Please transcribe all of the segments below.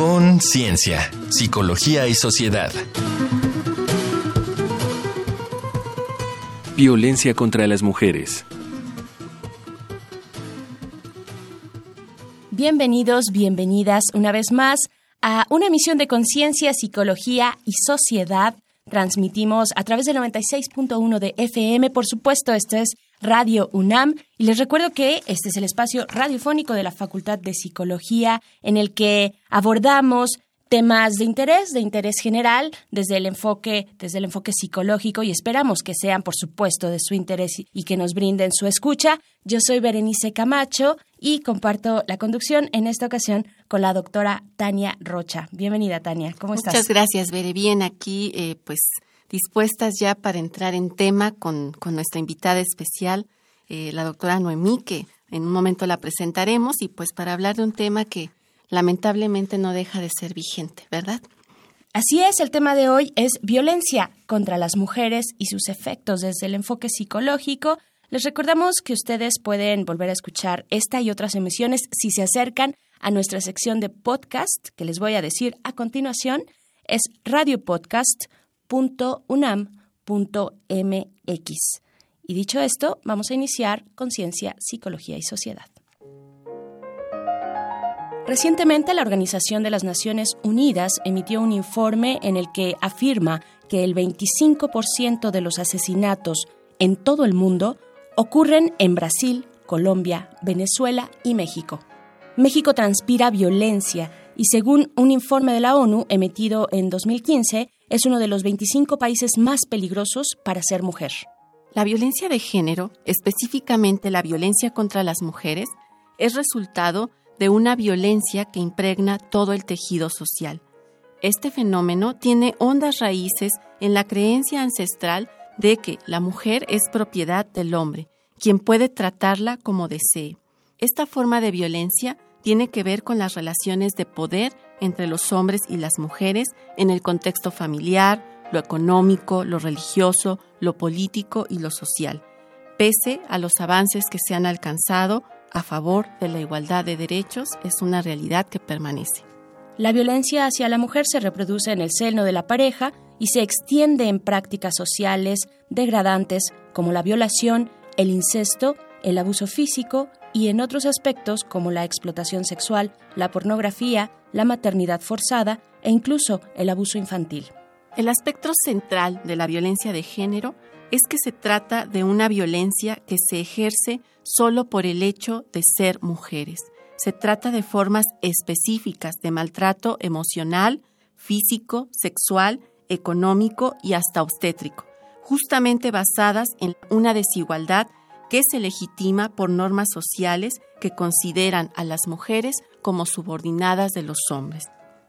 Conciencia, Psicología y Sociedad. Violencia contra las mujeres. Bienvenidos, bienvenidas una vez más a una emisión de Conciencia, Psicología y Sociedad. Transmitimos a través del 96.1 de FM. Por supuesto, esto es Radio UNAM. Y les recuerdo que este es el espacio radiofónico de la Facultad de Psicología en el que abordamos temas de interés, de interés general, desde el enfoque, desde el enfoque psicológico y esperamos que sean, por supuesto, de su interés y que nos brinden su escucha. Yo soy Berenice Camacho y comparto la conducción en esta ocasión con la doctora Tania Rocha. Bienvenida, Tania. ¿Cómo estás? Muchas gracias, Bere. Bien, aquí, eh, pues, dispuestas ya para entrar en tema con, con nuestra invitada especial, eh, la doctora Noemí, que en un momento la presentaremos y pues para hablar de un tema que lamentablemente no deja de ser vigente, ¿verdad? Así es, el tema de hoy es violencia contra las mujeres y sus efectos desde el enfoque psicológico. Les recordamos que ustedes pueden volver a escuchar esta y otras emisiones si se acercan a nuestra sección de podcast, que les voy a decir a continuación, es radiopodcast.unam.mx. Y dicho esto, vamos a iniciar Conciencia, Psicología y Sociedad. Recientemente la Organización de las Naciones Unidas emitió un informe en el que afirma que el 25% de los asesinatos en todo el mundo ocurren en Brasil, Colombia, Venezuela y México. México transpira violencia y según un informe de la ONU emitido en 2015, es uno de los 25 países más peligrosos para ser mujer. La violencia de género, específicamente la violencia contra las mujeres, es resultado de una violencia que impregna todo el tejido social. Este fenómeno tiene hondas raíces en la creencia ancestral de que la mujer es propiedad del hombre, quien puede tratarla como desee. Esta forma de violencia tiene que ver con las relaciones de poder entre los hombres y las mujeres en el contexto familiar, lo económico, lo religioso, lo político y lo social. Pese a los avances que se han alcanzado, a favor de la igualdad de derechos es una realidad que permanece. La violencia hacia la mujer se reproduce en el seno de la pareja y se extiende en prácticas sociales degradantes como la violación, el incesto, el abuso físico y en otros aspectos como la explotación sexual, la pornografía, la maternidad forzada e incluso el abuso infantil. El aspecto central de la violencia de género es que se trata de una violencia que se ejerce solo por el hecho de ser mujeres. Se trata de formas específicas de maltrato emocional, físico, sexual, económico y hasta obstétrico, justamente basadas en una desigualdad que se legitima por normas sociales que consideran a las mujeres como subordinadas de los hombres.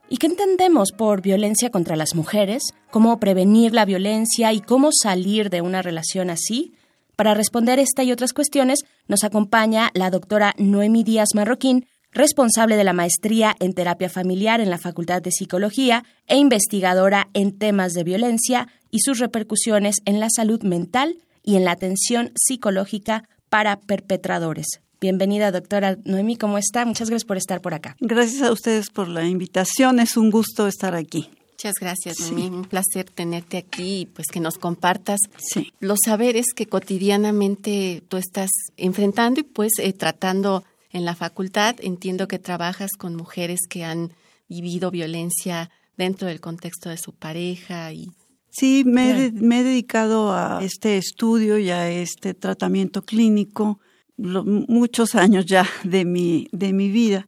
¿Y qué entendemos por violencia contra las mujeres? ¿Cómo prevenir la violencia y cómo salir de una relación así? Para responder esta y otras cuestiones nos acompaña la doctora Noemi Díaz Marroquín, responsable de la maestría en terapia familiar en la Facultad de Psicología e investigadora en temas de violencia y sus repercusiones en la salud mental y en la atención psicológica para perpetradores. Bienvenida, doctora Noemi, ¿cómo está? Muchas gracias por estar por acá. Gracias a ustedes por la invitación, es un gusto estar aquí. Muchas gracias, Noemi. Un placer tenerte aquí y pues que nos compartas los saberes que cotidianamente tú estás enfrentando y pues eh, tratando en la facultad. Entiendo que trabajas con mujeres que han vivido violencia dentro del contexto de su pareja y Sí, me, he dedicado a este estudio y a este tratamiento clínico muchos años ya de mi, de mi vida.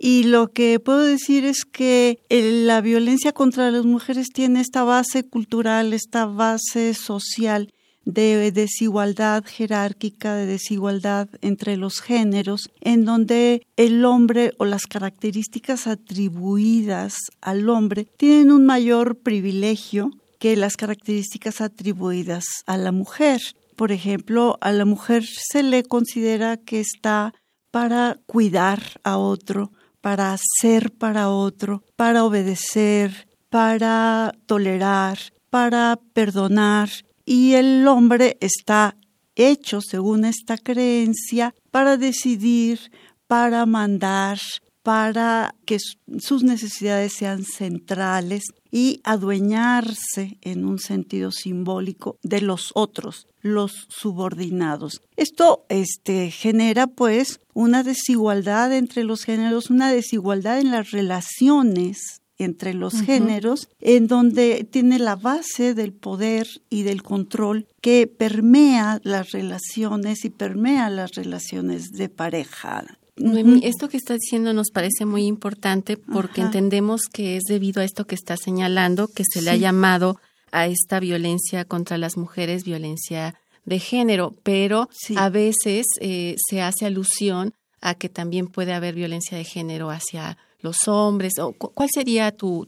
Y lo que puedo decir es que la violencia contra las mujeres tiene esta base cultural, esta base social de desigualdad jerárquica, de desigualdad entre los géneros, en donde el hombre o las características atribuidas al hombre tienen un mayor privilegio que las características atribuidas a la mujer. Por ejemplo, a la mujer se le considera que está para cuidar a otro, para ser para otro, para obedecer, para tolerar, para perdonar, y el hombre está hecho, según esta creencia, para decidir, para mandar, para que sus necesidades sean centrales y adueñarse en un sentido simbólico de los otros, los subordinados. Esto este, genera pues una desigualdad entre los géneros, una desigualdad en las relaciones entre los géneros, en donde tiene la base del poder y del control que permea las relaciones y permea las relaciones de pareja esto que está diciendo nos parece muy importante porque entendemos que es debido a esto que está señalando que se le ha llamado a esta violencia contra las mujeres violencia de género, pero a veces eh, se hace alusión a que también puede haber violencia de género hacia los hombres? O, ¿Cuál sería tu,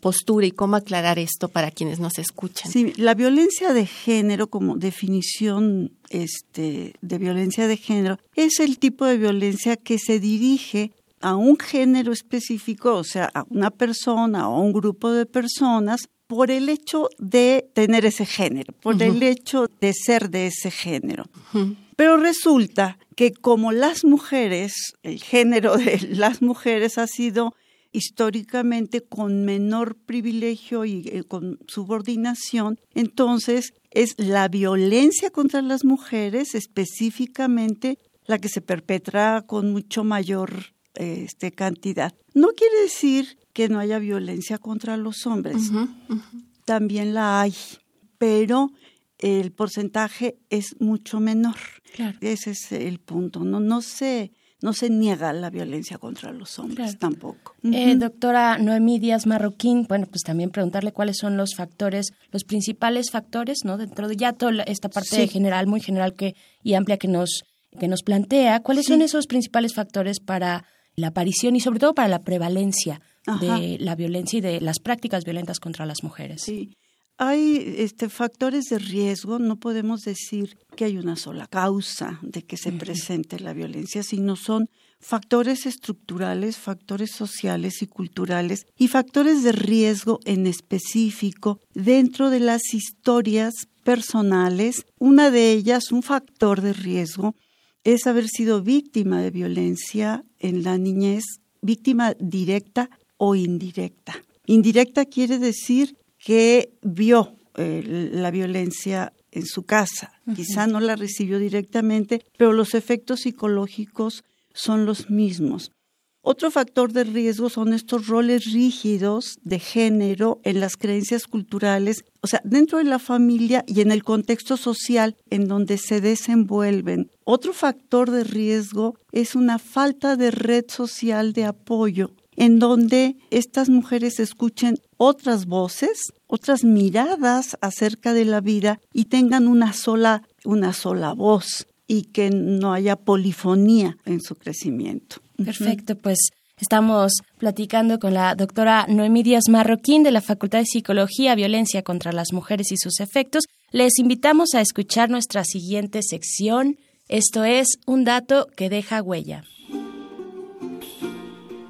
postura y cómo aclarar esto para quienes nos escuchan? Sí, la violencia de género como definición este, de violencia de género es el tipo de violencia que se dirige a un género específico, o sea, a una persona o a un grupo de personas por el hecho de tener ese género, por el hecho de ser de ese género. Pero resulta que como las mujeres, el género de las mujeres ha sido históricamente con menor privilegio y eh, con subordinación, entonces es la violencia contra las mujeres específicamente la que se perpetra con mucho mayor este, cantidad. No quiere decir que no haya violencia contra los hombres, también la hay, pero el porcentaje es mucho menor. Ese es el punto. No, no se no se niega la violencia contra los hombres tampoco. Eh, doctora Noemí Díaz Marroquín, bueno, pues también preguntarle cuáles son los factores, los principales factores, ¿no? Dentro de ya toda esta parte general, muy general que y amplia que nos que nos plantea, ¿cuáles son esos principales factores para la aparición y sobre todo para la prevalencia de la violencia y de las prácticas violentas contra las mujeres? Sí. Hay este, factores de riesgo, no podemos decir que hay una sola causa de que se presente la violencia, sino son factores estructurales, factores sociales y culturales y factores de riesgo en específico dentro de las historias personales. Una de ellas, un factor de riesgo, es haber sido víctima de violencia en la niñez, víctima directa o indirecta. Indirecta quiere decir que vio eh, la violencia en su casa. Quizá no la recibió directamente, pero los efectos psicológicos son los mismos. Otro factor de riesgo son estos roles rígidos de género en las creencias culturales, o sea, dentro de la familia y en el contexto social en donde se desenvuelven. Otro factor de riesgo es una falta de red social de apoyo en donde estas mujeres escuchen otras voces, otras miradas acerca de la vida y tengan una sola, una sola voz y que no haya polifonía en su crecimiento. Perfecto, pues estamos platicando con la doctora Noemí Díaz Marroquín de la Facultad de Psicología, Violencia contra las Mujeres y sus efectos. Les invitamos a escuchar nuestra siguiente sección. Esto es un dato que deja huella.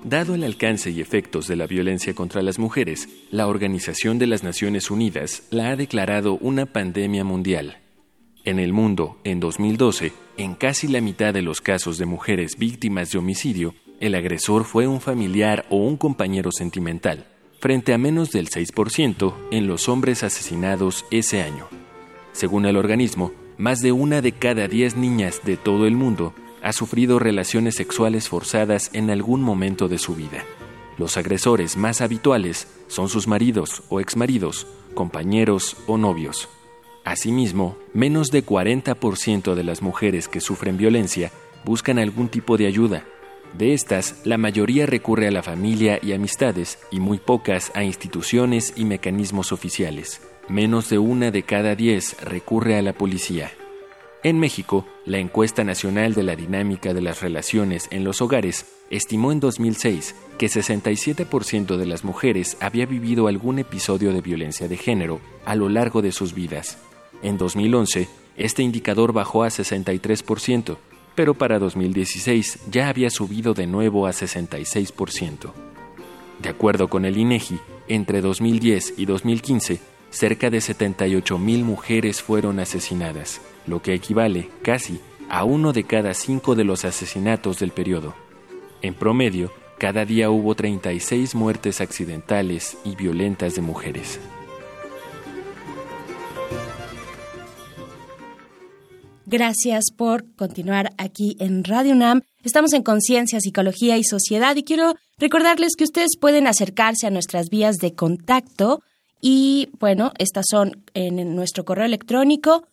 Dado el alcance y efectos de la violencia contra las mujeres, la Organización de las Naciones Unidas la ha declarado una pandemia mundial. En el mundo, en 2012, en casi la mitad de los casos de mujeres víctimas de homicidio, el agresor fue un familiar o un compañero sentimental, frente a menos del 6% en los hombres asesinados ese año. Según el organismo, más de una de cada diez niñas de todo el mundo ha sufrido relaciones sexuales forzadas en algún momento de su vida. Los agresores más habituales son sus maridos o exmaridos, compañeros o novios. Asimismo, menos de 40% de las mujeres que sufren violencia buscan algún tipo de ayuda. De estas, la mayoría recurre a la familia y amistades y muy pocas a instituciones y mecanismos oficiales. Menos de una de cada diez recurre a la policía. En México, la encuesta nacional de la dinámica de las relaciones en los hogares estimó en 2006 que 67% de las mujeres había vivido algún episodio de violencia de género a lo largo de sus vidas. En 2011, este indicador bajó a 63%, pero para 2016 ya había subido de nuevo a 66%. De acuerdo con el INEGI, entre 2010 y 2015, cerca de 78.000 mujeres fueron asesinadas lo que equivale casi a uno de cada cinco de los asesinatos del periodo. En promedio, Cada día hubo 36 muertes accidentales y violentas de mujeres. Gracias por continuar aquí en Radio UNAM. Estamos en Conciencia, Psicología y Sociedad y quiero recordarles que ustedes pueden acercarse a nuestras vías de contacto y bueno, estas son en nuestro correo electrónico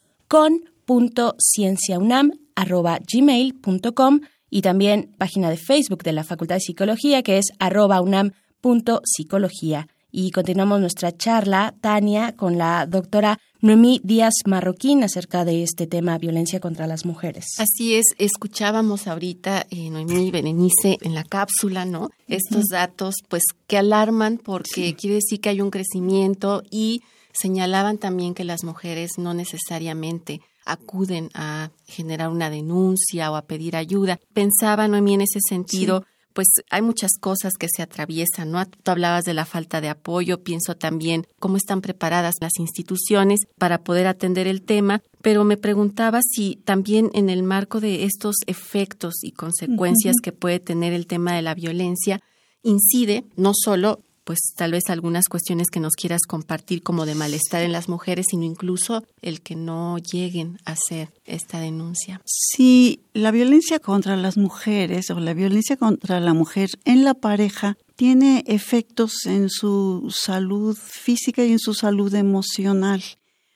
con.cienciaunam.gmail.com y también página de Facebook de la Facultad de Psicología que es arroba unam.psicología. Y continuamos nuestra charla, Tania, con la doctora Noemí Díaz Marroquín acerca de este tema, violencia contra las mujeres. Así es, escuchábamos ahorita, eh, Noemí Berenice, en la cápsula, ¿no? Estos datos, pues, que alarman porque quiere decir que hay un crecimiento y señalaban también que las mujeres no necesariamente acuden a generar una denuncia o a pedir ayuda. Pensaba, Noemí, en ese sentido, pues hay muchas cosas que se atraviesan, ¿no? Tú hablabas de la falta de apoyo, pienso también cómo están preparadas las instituciones para poder atender el tema, pero me preguntaba si también en el marco de estos efectos y consecuencias que puede tener el tema de la violencia, incide no solo pues tal vez algunas cuestiones que nos quieras compartir como de malestar en las mujeres, sino incluso el que no lleguen a hacer esta denuncia. Sí, la violencia contra las mujeres o la violencia contra la mujer en la pareja tiene efectos en su salud física y en su salud emocional.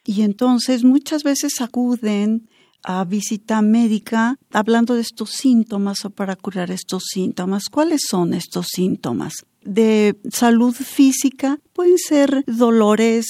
Y entonces muchas veces acuden a visita médica hablando de estos síntomas o para curar estos síntomas. ¿Cuáles son estos síntomas? De salud física pueden ser dolores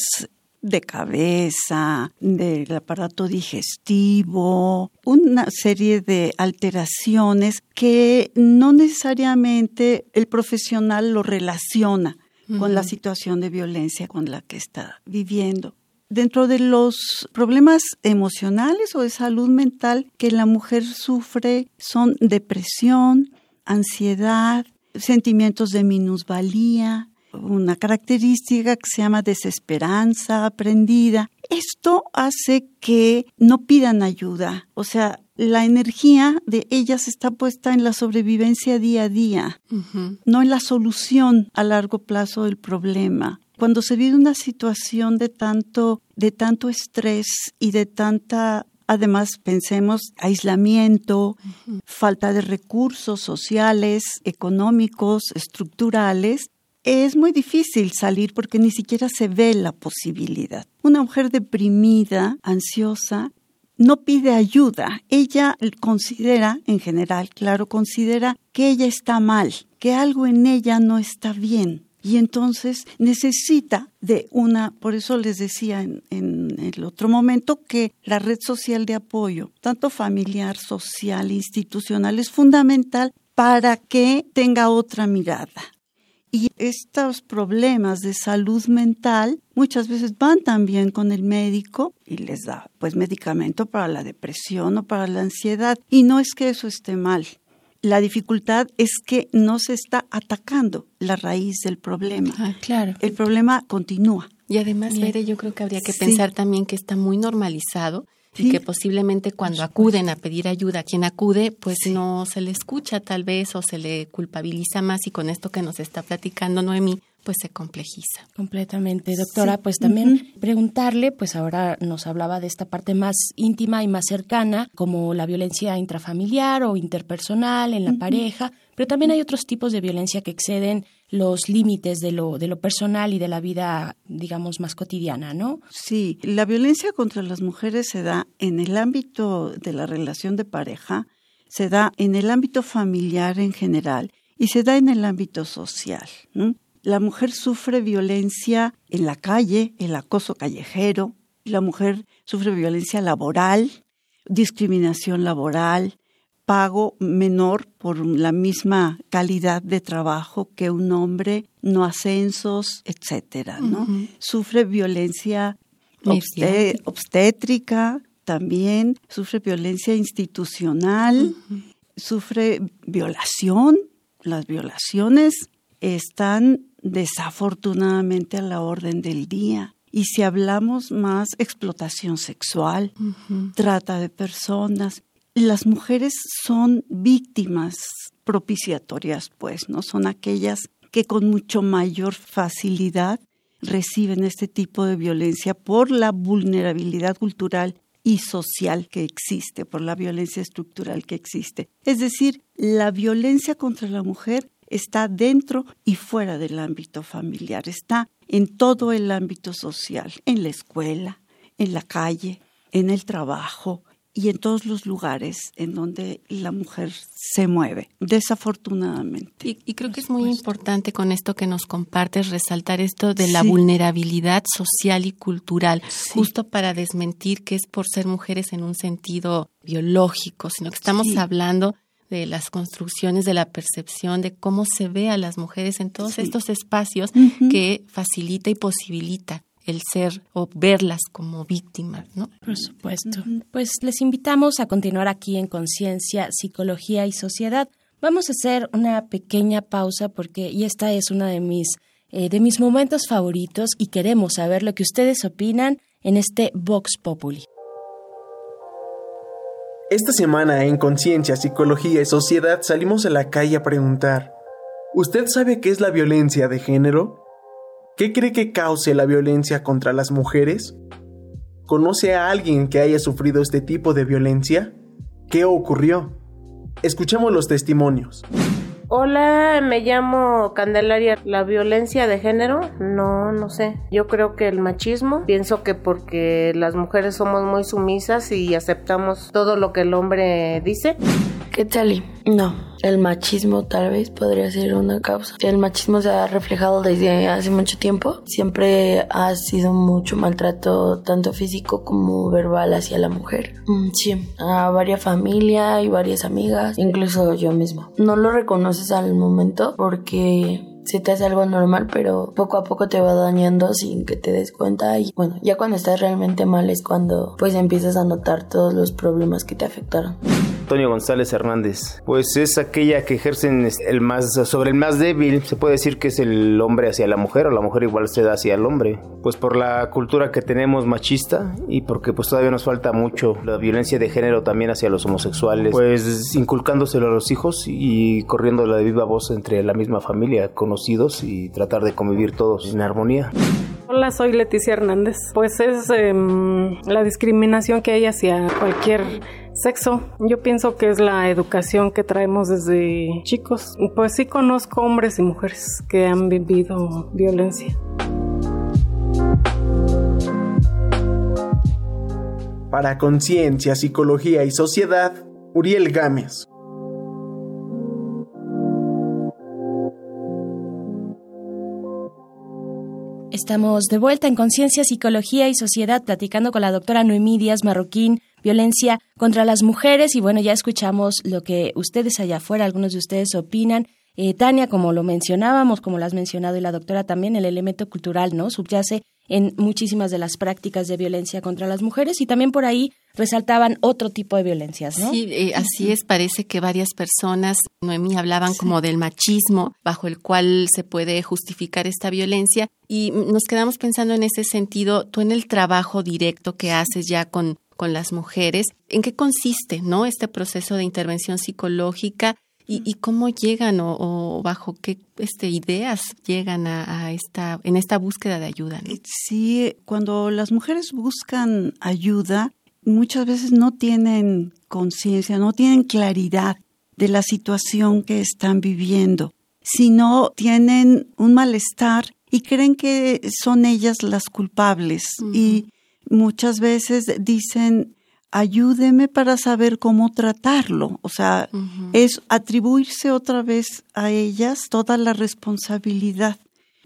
de cabeza, del aparato digestivo, una serie de alteraciones que no necesariamente el profesional lo relaciona con la situación de violencia con la que está viviendo. Dentro de los problemas emocionales o de salud mental que la mujer sufre son depresión, ansiedad, sentimientos de minusvalía, una característica que se llama desesperanza aprendida. Esto hace que no pidan ayuda, o sea, la energía de ellas está puesta en la sobrevivencia día a día, no en la solución a largo plazo del problema. Cuando se vive una situación de tanto, de tanto estrés y de tanta Además, pensemos aislamiento, falta de recursos sociales, económicos, estructurales. Es muy difícil salir porque ni siquiera se ve la posibilidad. Una mujer deprimida, ansiosa, no pide ayuda. Ella considera, en general, claro, considera que ella está mal, que algo en ella no está bien y entonces necesita de una, por eso les decía en, el otro momento que la red social de apoyo, tanto familiar, social, institucional, es fundamental para que tenga otra mirada. Y estos problemas de salud mental muchas veces van también con el médico y les da pues medicamento para la depresión o para la ansiedad. Y no es que eso esté mal, la dificultad es que no se está atacando la raíz del problema. Ah, claro. El problema continúa. Y además, yo creo que habría que pensar también que está muy normalizado y que posiblemente cuando acuden a pedir ayuda, a quien acude, pues no se le escucha tal vez o se le culpabiliza más y con esto que nos está platicando Noemí, pues se complejiza. Completamente, doctora. Pues también preguntarle, pues ahora nos hablaba de esta parte más íntima y más cercana, como la violencia intrafamiliar o interpersonal en la pareja, pero también hay otros tipos de violencia que exceden los límites de lo, de lo personal y de la vida, digamos, más cotidiana, ¿no? Sí, la violencia contra las mujeres se da en el ámbito de la relación de pareja, se da en el ámbito familiar en general y se da en el ámbito social. La mujer sufre violencia en la calle, el acoso callejero, la mujer sufre violencia laboral, discriminación laboral, pago menor por la misma calidad de trabajo que un hombre, no ascensos, etcétera, ¿no? Sufre violencia obstétrica también, sufre violencia institucional, sufre violación, las violaciones están desafortunadamente a la orden del día. Y si hablamos más explotación sexual, trata de personas, las mujeres son víctimas propiciatorias, pues, ¿no? Son aquellas que con mucho mayor facilidad reciben este tipo de violencia por la vulnerabilidad cultural y social que existe, por la violencia estructural que existe. Es decir, la violencia contra la mujer está dentro y fuera del ámbito familiar, está en todo el ámbito social, en la escuela, en la calle, en el trabajo, y en todos los lugares en donde la mujer se mueve, desafortunadamente. Y, creo que es muy importante con esto que nos compartes resaltar esto de la vulnerabilidad social y cultural, justo para desmentir que es por ser mujeres en un sentido biológico, sino que estamos hablando de las construcciones, de la percepción, de cómo se ve a las mujeres en todos estos espacios que facilita y posibilita el ser o verlas como víctimas, ¿no? Por supuesto. Pues les invitamos a continuar aquí en Conciencia, Psicología y Sociedad. Vamos a hacer una pequeña pausa porque y esta es una de mis eh, de mis momentos favoritos y queremos saber lo que ustedes opinan en este Vox Populi. Esta semana en Conciencia, Psicología y Sociedad salimos a la calle a preguntar, ¿usted sabe qué es la violencia de género? ¿Qué cree que cause la violencia contra las mujeres? ¿Conoce a alguien que haya sufrido este tipo de violencia? ¿Qué ocurrió? Escuchemos los testimonios. Hola, me llamo Candelaria. ¿La violencia de género? No, no sé. Yo creo que el machismo. Pienso que porque las mujeres somos muy sumisas y aceptamos todo lo que el hombre dice. No, el machismo tal vez podría ser una causa. El machismo se ha reflejado desde hace mucho tiempo. Siempre ha sido mucho maltrato, tanto físico como verbal, hacia la mujer. Mm, sí, a varias familias y varias amigas, incluso yo misma. No lo reconoces al momento porque se te hace algo normal, pero poco a poco te va dañando sin que te des cuenta y bueno, ya cuando estás realmente mal es cuando pues empiezas a notar todos los problemas que te afectaron. Antonio González Hernández, pues es aquella que ejercen el más sobre el más débil, se puede decir que es el hombre hacia la mujer o la mujer igual se da hacia el hombre, pues por la cultura que tenemos machista y porque pues todavía nos falta mucho la violencia de género también hacia los homosexuales, pues inculcándoselo a los hijos y corriendo la viva voz entre la misma familia, conocidos y tratar de convivir todos en armonía. Hola, soy Leticia Hernández. Pues es em, la discriminación que hay hacia cualquier Sexo, yo pienso que es la educación que traemos desde chicos. Pues sí conozco hombres y mujeres que han vivido violencia. Para Conciencia, Psicología y Sociedad, Uriel Gámez. Estamos de vuelta en Conciencia, Psicología y Sociedad platicando con la doctora Noemí Díaz Marroquín, violencia contra las mujeres y bueno, ya escuchamos lo que ustedes allá afuera, algunos de ustedes opinan. Eh, Tania, como lo mencionábamos, como lo has mencionado y la doctora también, el elemento cultural, ¿no? Subyace en muchísimas de las prácticas de violencia contra las mujeres y también por ahí resaltaban otro tipo de violencias, ¿no? Sí, eh, así es, parece que varias personas, Noemí, hablaban como del machismo bajo el cual se puede justificar esta violencia y nos quedamos pensando en ese sentido, tú en el trabajo directo que haces ya con con las mujeres. ¿En qué consiste no este proceso de intervención psicológica y, cómo llegan o, bajo qué este, ideas llegan a, esta en esta búsqueda de ayuda? Sí, cuando las mujeres buscan ayuda, muchas veces no tienen conciencia, no tienen claridad de la situación que están viviendo, sino tienen un malestar y creen que son ellas las culpables y muchas veces dicen, ayúdeme para saber cómo tratarlo. O sea, es atribuirse otra vez a ellas toda la responsabilidad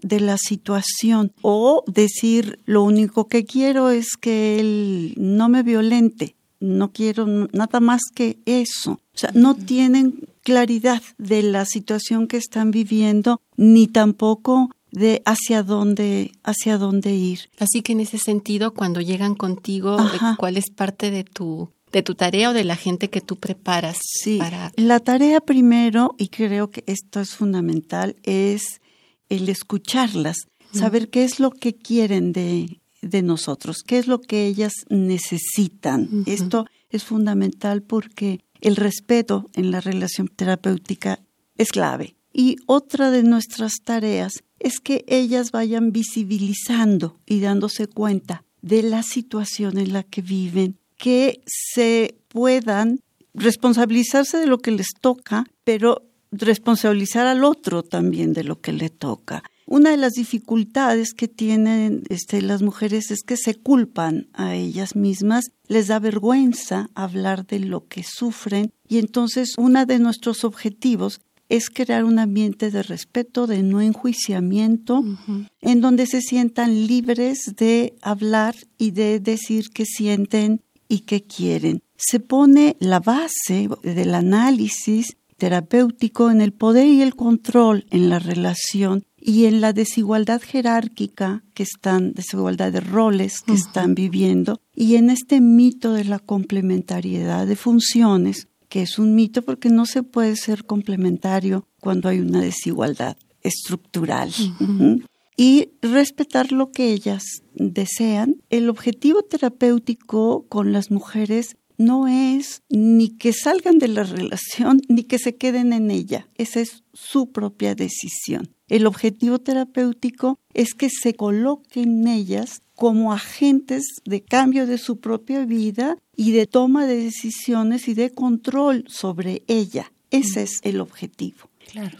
de la situación o decir lo único que quiero es que él no me violente, no quiero nada más que eso. O sea, no tienen claridad de la situación que están viviendo ni tampoco de hacia dónde, hacia dónde ir. Así que en ese sentido, cuando llegan contigo, ¿cuál es parte de tu de tu tarea o de la gente que tú preparas sí, La tarea primero, y creo que esto es fundamental, es el escucharlas, saber qué es lo que quieren de, de nosotros, qué es lo que ellas necesitan. Esto es fundamental porque el respeto en la relación terapéutica es clave. Y otra de nuestras tareas es que ellas vayan visibilizando y dándose cuenta de la situación en la que viven, que se puedan responsabilizarse de lo que les toca, pero responsabilizar al otro también de lo que le toca. Una de las dificultades que tienen este, las mujeres es que se culpan a ellas mismas, les da vergüenza hablar de lo que sufren y entonces uno de nuestros objetivos es crear un ambiente de respeto, de no enjuiciamiento, en donde se sientan libres de hablar y de decir qué sienten y qué quieren. Se pone la base del análisis terapéutico en el poder y el control en la relación y en la desigualdad jerárquica que están, desigualdad de roles que están viviendo, y en este mito de la complementariedad de funciones que es un mito porque no se puede ser complementario cuando hay una desigualdad estructural. Y respetar lo que ellas desean. El objetivo terapéutico con las mujeres no es ni que salgan de la relación ni que se queden en ella. Esa es su propia decisión. El objetivo terapéutico es que se coloquen ellas como agentes de cambio de su propia vida y de toma de decisiones y de control sobre ella. Ese es el objetivo.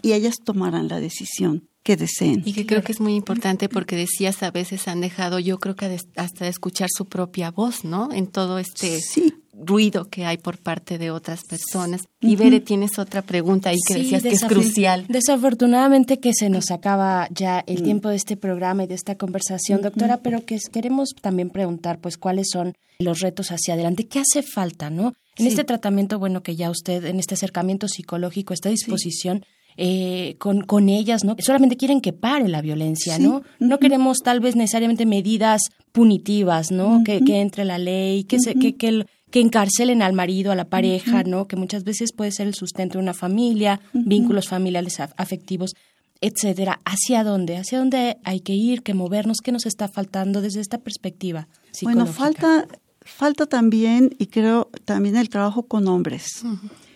Y ellas tomarán la decisión que deseen. Y que creo que es muy importante porque decías a veces han dejado, yo creo que hasta de escuchar su propia voz, ¿no? En todo este sí ruido que hay por parte de otras personas. Y Bere, tienes otra pregunta ahí que decías que es crucial. Desafortunadamente que se nos acaba ya el mm. tiempo de este programa y de esta conversación, doctora, pero que queremos también preguntar, pues, cuáles son los retos hacia adelante, qué hace falta, ¿no? En este tratamiento, bueno, que ya usted, en este acercamiento psicológico, está a disposición. Eh, con, con ellas, ¿no? Solamente quieren que pare la violencia, ¿no? No queremos tal vez necesariamente medidas punitivas, ¿no? que, que, entre la ley, que, se, que, que, que encarcelen al marido, a la pareja, ¿no? Que muchas veces puede ser el sustento de una familia, vínculos familiares afectivos, etcétera. ¿Hacia dónde? ¿Hacia dónde hay que ir, que movernos? ¿Qué nos está faltando desde esta perspectiva? Bueno, falta, falta también, y creo también el trabajo con hombres.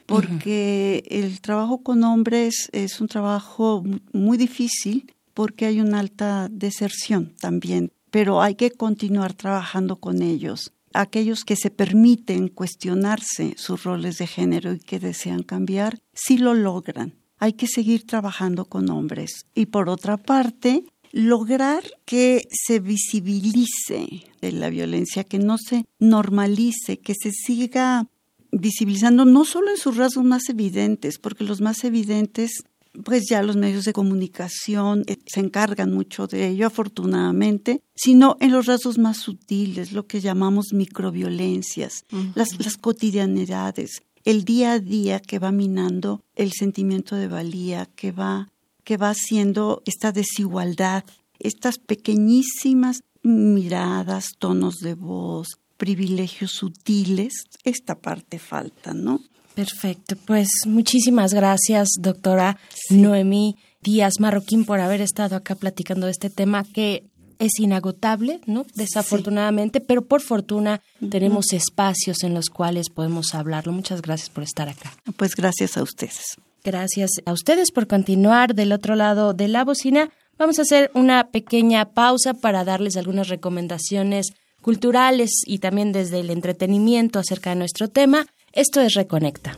Porque el trabajo con hombres es un trabajo muy difícil porque hay una alta deserción también, pero hay que continuar trabajando con ellos aquellos que se permiten cuestionarse sus roles de género y que desean cambiar, sí lo logran. Hay que seguir trabajando con hombres. Y por otra parte, lograr que se visibilice la violencia, que no se normalice, que se siga visibilizando no solo en sus rasgos más evidentes, porque los más evidentes pues ya los medios de comunicación eh, se encargan mucho de ello, afortunadamente, sino en los rasgos más sutiles, lo que llamamos microviolencias, las, las cotidianidades, el día a día que va minando el sentimiento de valía, que va, que va haciendo esta desigualdad, estas pequeñísimas miradas, tonos de voz, privilegios sutiles, esta parte falta, ¿no? Perfecto, pues muchísimas gracias, doctora Noemí Díaz Marroquín, por haber estado acá platicando de este tema que es inagotable, ¿no? Desafortunadamente, pero por fortuna tenemos espacios en los cuales podemos hablarlo. Muchas gracias por estar acá. Pues gracias a ustedes. Gracias a ustedes por continuar del otro lado de la bocina. Vamos a hacer una pequeña pausa para darles algunas recomendaciones culturales y también desde el entretenimiento acerca de nuestro tema. Esto es Reconecta.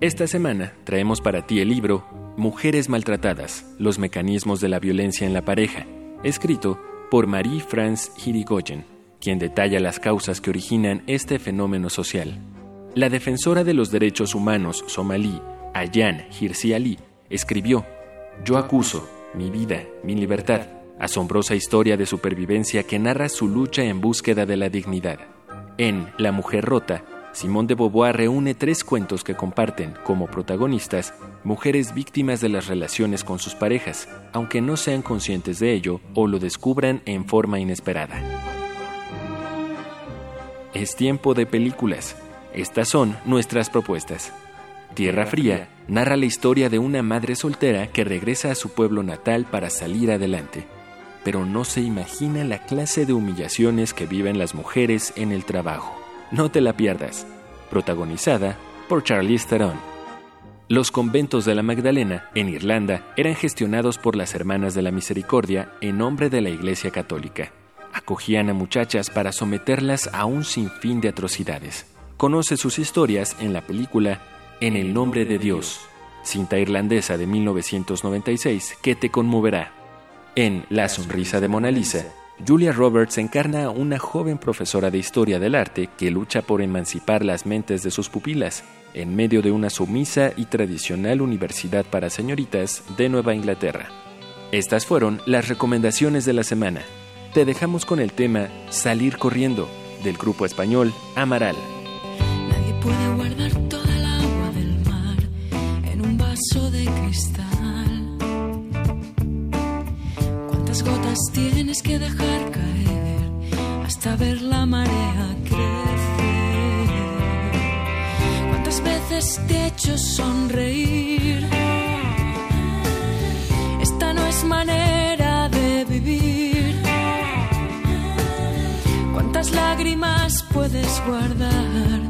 Esta semana traemos para ti el libro Mujeres Maltratadas, los mecanismos de la violencia en la pareja, escrito por Marie-France Hirigoyen, quien detalla las causas que originan este fenómeno social. La defensora de los derechos humanos somalí, Ayan Hirsi Ali, escribió Yo acuso, mi vida, mi libertad, asombrosa historia de supervivencia que narra su lucha en búsqueda de la dignidad. En La Mujer Rota, Simón de Beauvoir reúne tres cuentos que comparten, como protagonistas, mujeres víctimas de las relaciones con sus parejas, aunque no sean conscientes de ello o lo descubran en forma inesperada. Es tiempo de películas. Estas son nuestras propuestas. Tierra Fría narra la historia de una madre soltera que regresa a su pueblo natal para salir adelante, pero no se imagina la clase de humillaciones que viven las mujeres en el trabajo. No te la pierdas. protagonizada por Charlize Theron. Los conventos de la Magdalena, en Irlanda, eran gestionados por las Hermanas de la Misericordia en nombre de la Iglesia Católica. Acogían a muchachas para someterlas a un sinfín de atrocidades. Conoce sus historias en la película En el nombre de Dios, cinta irlandesa de 1996 que te conmoverá. En La sonrisa de Mona Lisa, Julia Roberts encarna a una joven profesora de historia del arte que lucha por emancipar las mentes de sus pupilas en medio de una sumisa y tradicional universidad para señoritas de Nueva Inglaterra. Estas fueron las recomendaciones de la semana. Te dejamos con el tema Salir corriendo del grupo español Amaral. Nadie puede guardar toda el agua del mar en un vaso de cristal. ¿Cuántas gotas tienes que dejar caer hasta ver la marea crecer? ¿Cuántas veces te he hecho sonreír? Esta no es manera de vivir. ¿Cuántas lágrimas puedes guardar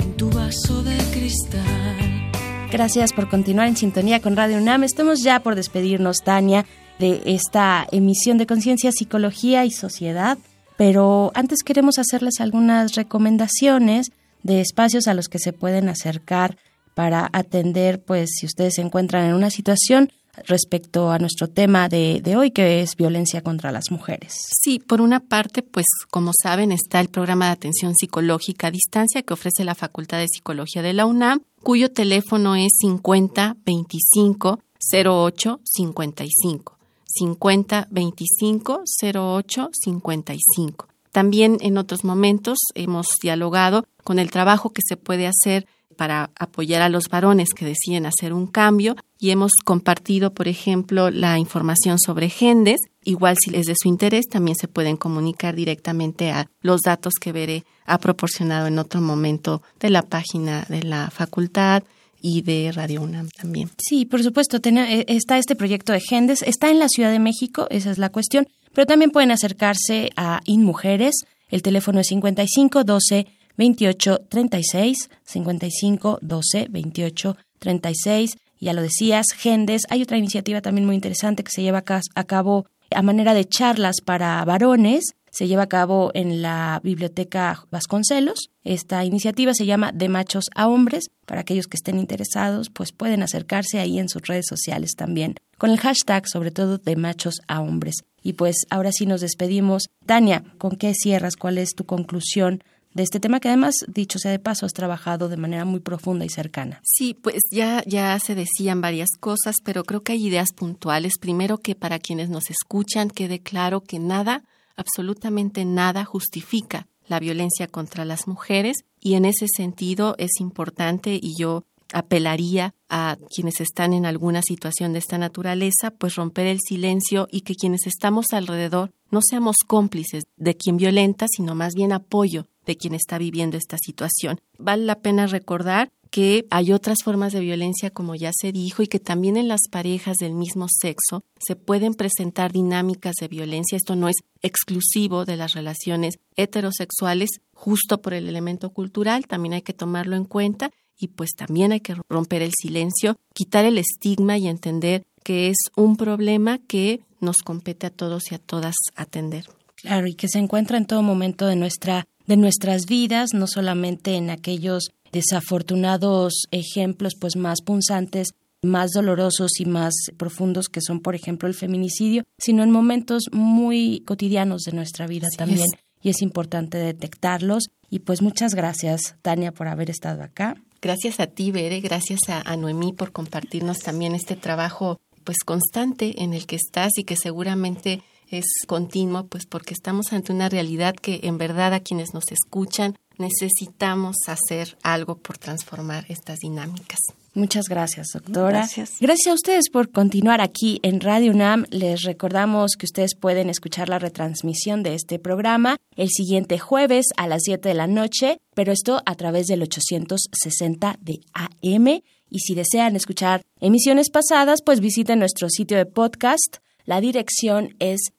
en tu vaso de cristal? Gracias por continuar en sintonía con Radio UNAM. Estamos ya por despedirnos, Tania, de esta emisión de Conciencia, Psicología y Sociedad. Pero antes queremos hacerles algunas recomendaciones de espacios a los que se pueden acercar para atender, pues, si ustedes se encuentran en una situación respecto a nuestro tema de, de, hoy, que es violencia contra las mujeres. Sí, por una parte, pues como saben, está el programa de atención psicológica a distancia que ofrece la Facultad de Psicología de la UNAM, cuyo teléfono es 50 25 08 55. 50 25 08 55. También en otros momentos hemos dialogado con el trabajo que se puede hacer para apoyar a los varones que deciden hacer un cambio y hemos compartido, por ejemplo, la información sobre GENDES. Igual si es de su interés, también se pueden comunicar directamente a los datos que Veré ha proporcionado en otro momento de la página de la facultad y de Radio UNAM también. Sí, por supuesto, está este proyecto de GENDES, está en la Ciudad de México, esa es la cuestión, pero también pueden acercarse a InMujeres, el teléfono es 55 12 28 36 55 12 28 36 ya lo decías Gendes hay otra iniciativa también muy interesante que se lleva a cabo a manera de charlas para varones se lleva a cabo en la Biblioteca Vasconcelos. Esta iniciativa se llama De Machos a Hombres. Para aquellos que estén interesados, pues pueden acercarse ahí en sus redes sociales también, con el hashtag sobre todo De Machos a Hombres. Y pues ahora sí nos despedimos. Tania, ¿con qué cierras? ¿Cuál es tu conclusión de este tema que además, dicho sea de paso, has trabajado de manera muy profunda y cercana. Sí, pues ya, ya se decían varias cosas, pero creo que hay ideas puntuales. Primero que para quienes nos escuchan quede claro que nada, absolutamente nada justifica la violencia contra las mujeres y en ese sentido es importante y yo apelaría a quienes están en alguna situación de esta naturaleza, pues romper el silencio y que quienes estamos alrededor no seamos cómplices de quien violenta, sino más bien apoyo de quien está viviendo esta situación. Vale la pena recordar que hay otras formas de violencia, como ya se dijo, y que también en las parejas del mismo sexo se pueden presentar dinámicas de violencia. Esto no es exclusivo de las relaciones heterosexuales, justo por el elemento cultural, también hay que tomarlo en cuenta y pues también hay que romper el silencio, quitar el estigma y entender que es un problema que nos compete a todos y a todas atender. Claro, y que se encuentra en todo momento de nuestra de nuestras vidas, no solamente en aquellos desafortunados ejemplos pues más punzantes, más dolorosos y más profundos que son por ejemplo el feminicidio, sino en momentos muy cotidianos de nuestra vida también. y es importante detectarlos. Y pues muchas gracias Tania por haber estado acá. Gracias a ti, Bere, gracias a, a Noemí por compartirnos también este trabajo pues constante en el que estás y que seguramente es continuo, pues porque estamos ante una realidad que en verdad a quienes nos escuchan necesitamos hacer algo por transformar estas dinámicas. Muchas gracias, doctora. Gracias. Gracias a ustedes por continuar aquí en Radio UNAM. Les recordamos que ustedes pueden escuchar la retransmisión de este programa el siguiente jueves a las 7 de la noche, pero esto a través del 860 de AM. Y si desean escuchar emisiones pasadas, pues visiten nuestro sitio de podcast. La dirección es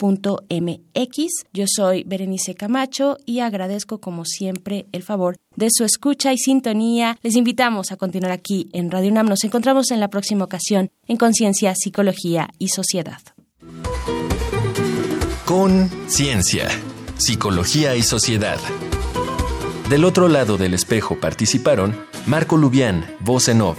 radiopodcast.unam Yo soy Berenice Camacho y agradezco como siempre el favor de su escucha y sintonía. Les invitamos a continuar aquí en Radio UNAM. Nos encontramos en la próxima ocasión en Conciencia, Psicología y Sociedad. Con Ciencia, Psicología y Sociedad. Del otro lado del espejo participaron Marco Lubián, voz en off,